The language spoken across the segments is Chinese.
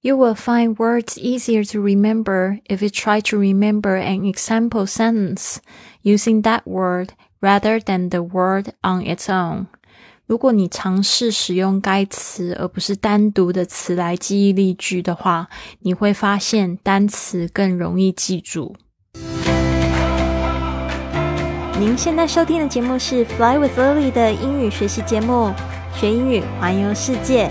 You will find words easier to remember if you try to remember an example sentence using that word rather than the word on its own. 如果你尝试使用该词而不是单独的词来记忆例句的话，你会发现单词更容易记住。您现在收听的节目是《Fly with Lily》的英语学习节目，学英语环游世界。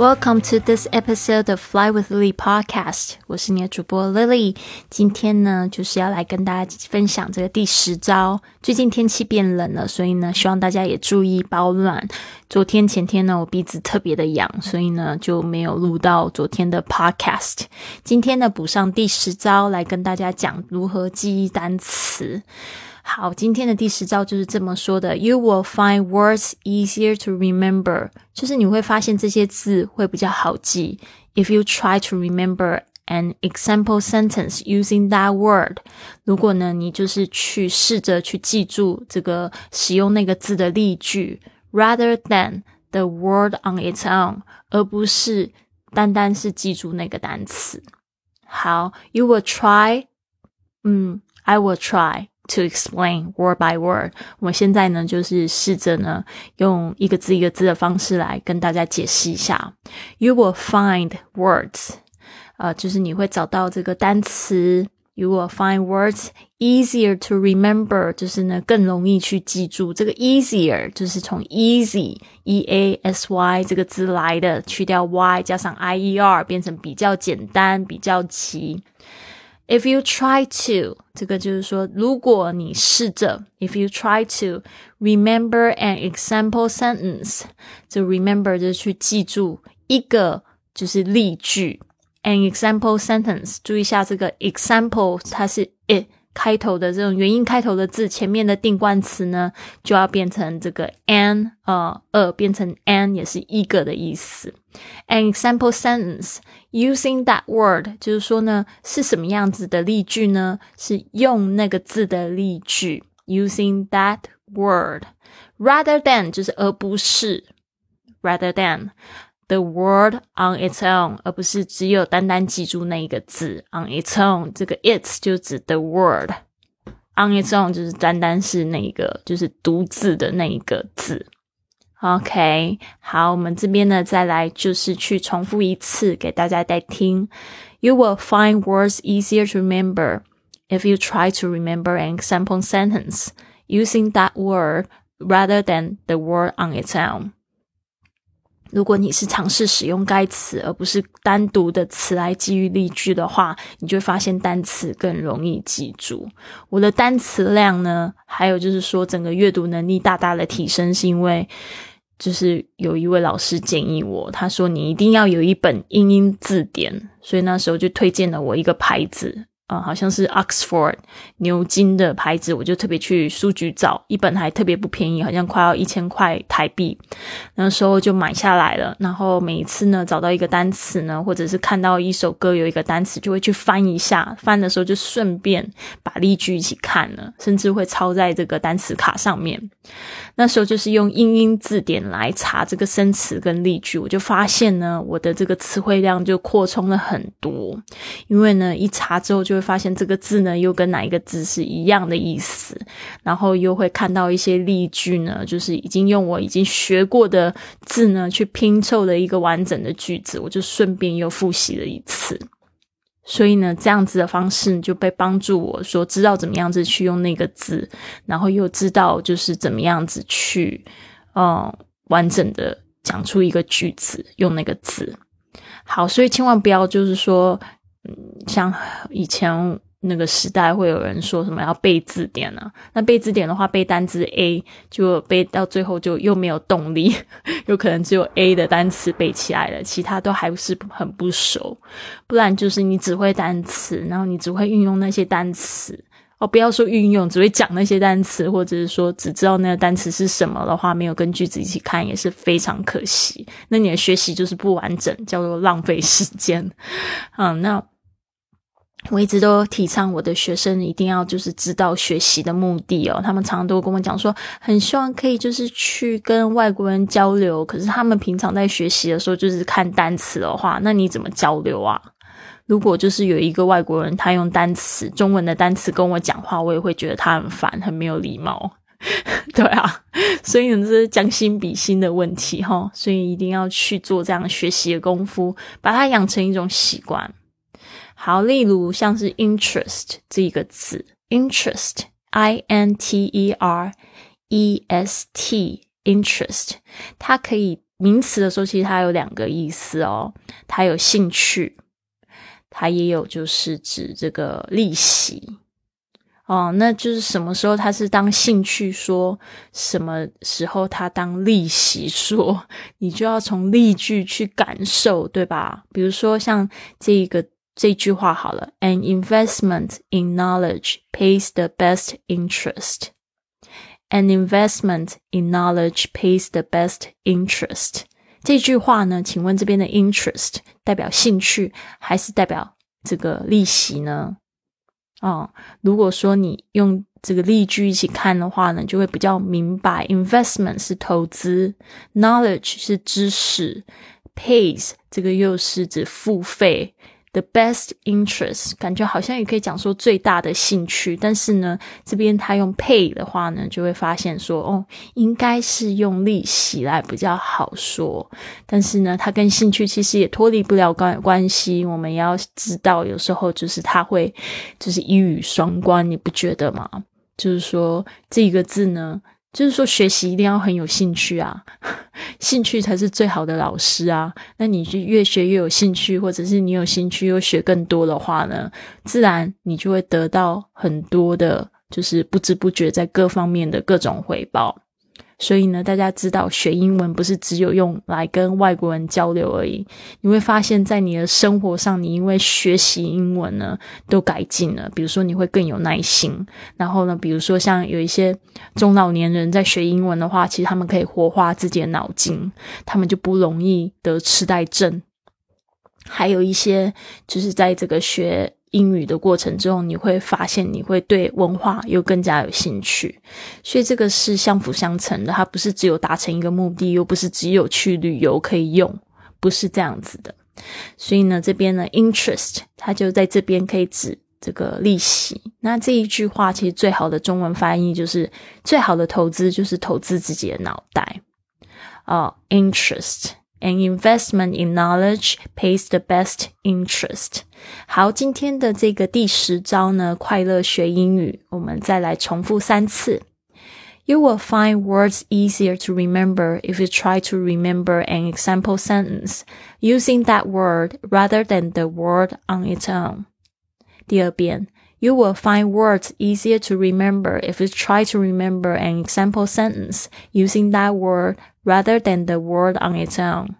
Welcome to this episode of Fly with Lily podcast。我是你的主播 Lily。今天呢，就是要来跟大家分享这个第十招。最近天气变冷了，所以呢，希望大家也注意保暖。昨天前天呢，我鼻子特别的痒，所以呢就没有录到昨天的 podcast。今天呢，补上第十招，来跟大家讲如何记忆单词。好，今天的第十招就是这么说的：You will find words easier to remember，就是你会发现这些字会比较好记。If you try to remember an example sentence using that word，如果呢你就是去试着去记住这个使用那个字的例句，rather than the word on its own，而不是单单是记住那个单词。好，You will try，嗯，I will try。 To explain word by word，我现在呢就是试着呢用一个字一个字的方式来跟大家解释一下。You will find words，呃，就是你会找到这个单词。You will find words easier to remember，就是呢更容易去记住。这个 easier 就是从 easy，e a s y 这个字来的，去掉 y 加上 i e r 变成比较简单、比较齐。If you try to，这个就是说，如果你试着，if you try to remember an example sentence，这 remember 就是去记住一个就是例句，an example sentence。注意一下这个 example，它是 it。 开头的这种元音开头的字，前面的定冠词呢，就要变成这个 an，呃，二变成 an 也是一个的意思。An example sentence using that word，就是说呢，是什么样子的例句呢？是用那个字的例句，using that word，rather than 就是而不是，rather than。the word on its own，而不是只有单单记住那一个字 on its own。这个 its 就指 the word on its own，就是单单是那个就是独自的那一个字。OK，好，我们这边呢再来就是去重复一次给大家再听。You will find words easier to remember if you try to remember an example sentence using that word rather than the word on its own. 如果你是尝试使用该词，而不是单独的词来基于例句的话，你就会发现单词更容易记住。我的单词量呢，还有就是说整个阅读能力大大的提升，是因为就是有一位老师建议我，他说你一定要有一本英英字典，所以那时候就推荐了我一个牌子。啊，好像是 Oxford 牛津的牌子，我就特别去书局找一本，还特别不便宜，好像快要一千块台币。那时候就买下来了。然后每一次呢，找到一个单词呢，或者是看到一首歌有一个单词，就会去翻一下。翻的时候就顺便把例句一起看了，甚至会抄在这个单词卡上面。那时候就是用英英字典来查这个生词跟例句，我就发现呢，我的这个词汇量就扩充了很多。因为呢，一查之后就。发现这个字呢，又跟哪一个字是一样的意思，然后又会看到一些例句呢，就是已经用我已经学过的字呢去拼凑了一个完整的句子，我就顺便又复习了一次。所以呢，这样子的方式就被帮助我说知道怎么样子去用那个字，然后又知道就是怎么样子去嗯完整的讲出一个句子用那个字。好，所以千万不要就是说。嗯，像以前那个时代，会有人说什么要背字典呢？那背字典的话，背单词 A 就背到最后就又没有动力，有可能只有 A 的单词背起来了，其他都还是很不熟。不然就是你只会单词，然后你只会运用那些单词哦，不要说运用，只会讲那些单词，或者是说只知道那个单词是什么的话，没有跟句子一起看，也是非常可惜。那你的学习就是不完整，叫做浪费时间。嗯，那我一直都提倡我的学生一定要就是知道学习的目的哦。他们常常都跟我讲说，很希望可以就是去跟外国人交流，可是他们平常在学习的时候就是看单词的话，那你怎么交流啊？如果就是有一个外国人，他用单词中文的单词跟我讲话，我也会觉得他很烦，很没有礼貌。对啊，所以呢，这是将心比心的问题哈。所以一定要去做这样学习的功夫，把它养成一种习惯。好，例如像是 interest 这个字，interest，i n t e r e s t，interest，它可以名词的时候，其实它有两个意思哦，它有兴趣。它也有，就是指这个利息哦，那就是什么时候它是当兴趣说，什么时候它当利息说，你就要从例句去感受，对吧？比如说像这个这句话好了，An investment in knowledge pays the best interest. An investment in knowledge pays the best interest. 这句话呢？请问这边的 interest 代表兴趣，还是代表这个利息呢？啊，如果说你用这个例句一起看的话呢，就会比较明白。investment 是投资，knowledge 是知识，pays 这个又是指付费。The best interest 感觉好像也可以讲说最大的兴趣，但是呢，这边他用 pay 的话呢，就会发现说，哦，应该是用利息来比较好说。但是呢，它跟兴趣其实也脱离不了关关系。我们要知道，有时候就是它会就是一语双关，你不觉得吗？就是说这个字呢。就是说，学习一定要很有兴趣啊，兴趣才是最好的老师啊。那你就越学越有兴趣，或者是你有兴趣又学更多的话呢，自然你就会得到很多的，就是不知不觉在各方面的各种回报。所以呢，大家知道学英文不是只有用来跟外国人交流而已。你会发现在你的生活上，你因为学习英文呢，都改进了。比如说，你会更有耐心。然后呢，比如说像有一些中老年人在学英文的话，其实他们可以活化自己的脑筋，他们就不容易得痴呆症。还有一些就是在这个学。英语的过程之后，你会发现你会对文化又更加有兴趣，所以这个是相辅相成的。它不是只有达成一个目的，又不是只有去旅游可以用，不是这样子的。所以呢，这边呢，interest 它就在这边可以指这个利息。那这一句话其实最好的中文翻译就是：最好的投资就是投资自己的脑袋。哦，interest。An investment in knowledge pays the best interest。好，今天的这个第十招呢，快乐学英语，我们再来重复三次。You will find words easier to remember if you try to remember an example sentence using that word rather than the word on its own. 第二遍 ，You will find words easier to remember if you try to remember an example sentence using that word rather than the word on its own.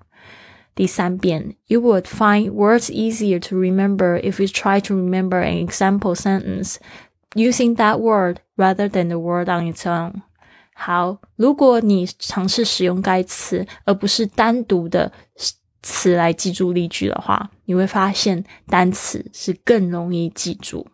第三遍，You would find words easier to remember if you try to remember an example sentence using that word rather than the word on its own。好，如果你尝试使用该词，而不是单独的词来记住例句的话，你会发现单词是更容易记住。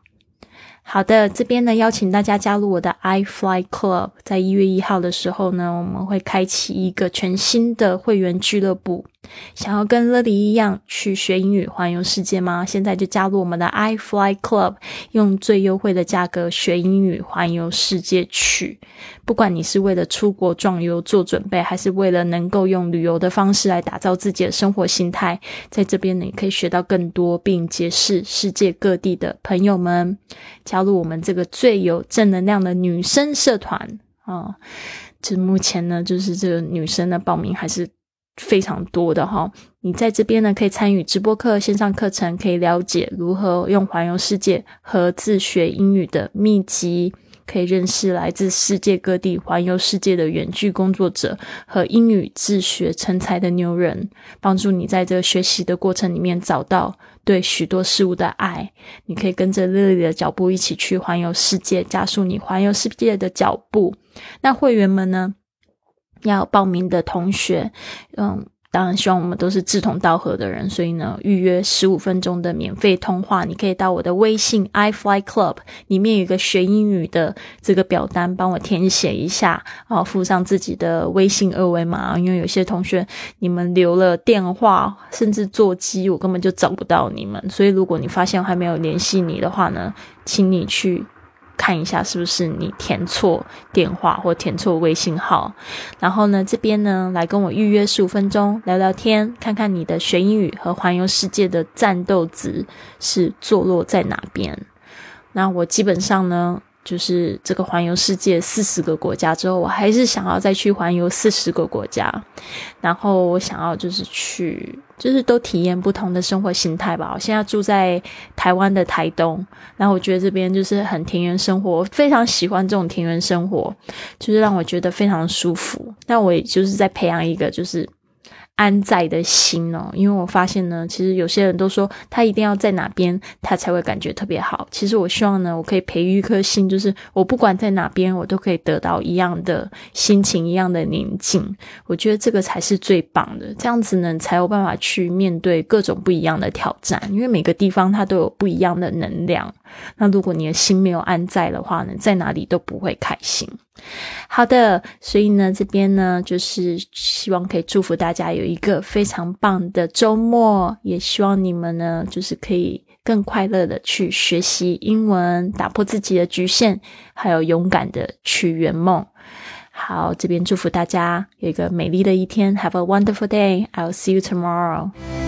好的，这边呢邀请大家加入我的 i Fly Club，在一月一号的时候呢，我们会开启一个全新的会员俱乐部。想要跟乐迪一样去学英语环游世界吗？现在就加入我们的 i Fly Club，用最优惠的价格学英语环游世界去。不管你是为了出国壮游做准备，还是为了能够用旅游的方式来打造自己的生活心态，在这边呢，你可以学到更多，并结识世界各地的朋友们。加入我们这个最有正能量的女生社团啊！就目前呢，就是这个女生的报名还是非常多的哈。你在这边呢，可以参与直播课、线上课程，可以了解如何用环游世界和自学英语的秘籍。可以认识来自世界各地环游世界的远距工作者和英语自学成才的牛人，帮助你在这个学习的过程里面找到对许多事物的爱。你可以跟着乐丽的脚步一起去环游世界，加速你环游世界的脚步。那会员们呢？要报名的同学，嗯。当然，希望我们都是志同道合的人，所以呢，预约十五分钟的免费通话，你可以到我的微信 iFly Club 里面有一个学英语的这个表单，帮我填写一下啊，附上自己的微信二维码。因为有些同学你们留了电话，甚至座机，我根本就找不到你们。所以，如果你发现我还没有联系你的话呢，请你去。看一下是不是你填错电话或填错微信号，然后呢，这边呢来跟我预约十五分钟聊聊天，看看你的学英语和环游世界的战斗值是坐落在哪边。那我基本上呢。就是这个环游世界四十个国家之后，我还是想要再去环游四十个国家，然后我想要就是去，就是都体验不同的生活形态吧。我现在住在台湾的台东，然后我觉得这边就是很田园生活，非常喜欢这种田园生活，就是让我觉得非常舒服。那我也就是在培养一个就是。安在的心哦，因为我发现呢，其实有些人都说他一定要在哪边，他才会感觉特别好。其实我希望呢，我可以培育一颗心，就是我不管在哪边，我都可以得到一样的心情，一样的宁静。我觉得这个才是最棒的，这样子呢，才有办法去面对各种不一样的挑战。因为每个地方它都有不一样的能量。那如果你的心没有安在的话呢，在哪里都不会开心。好的，所以呢，这边呢，就是希望可以祝福大家有一个非常棒的周末，也希望你们呢，就是可以更快乐的去学习英文，打破自己的局限，还有勇敢的去圆梦。好，这边祝福大家有一个美丽的一天，Have a wonderful day. I'll see you tomorrow.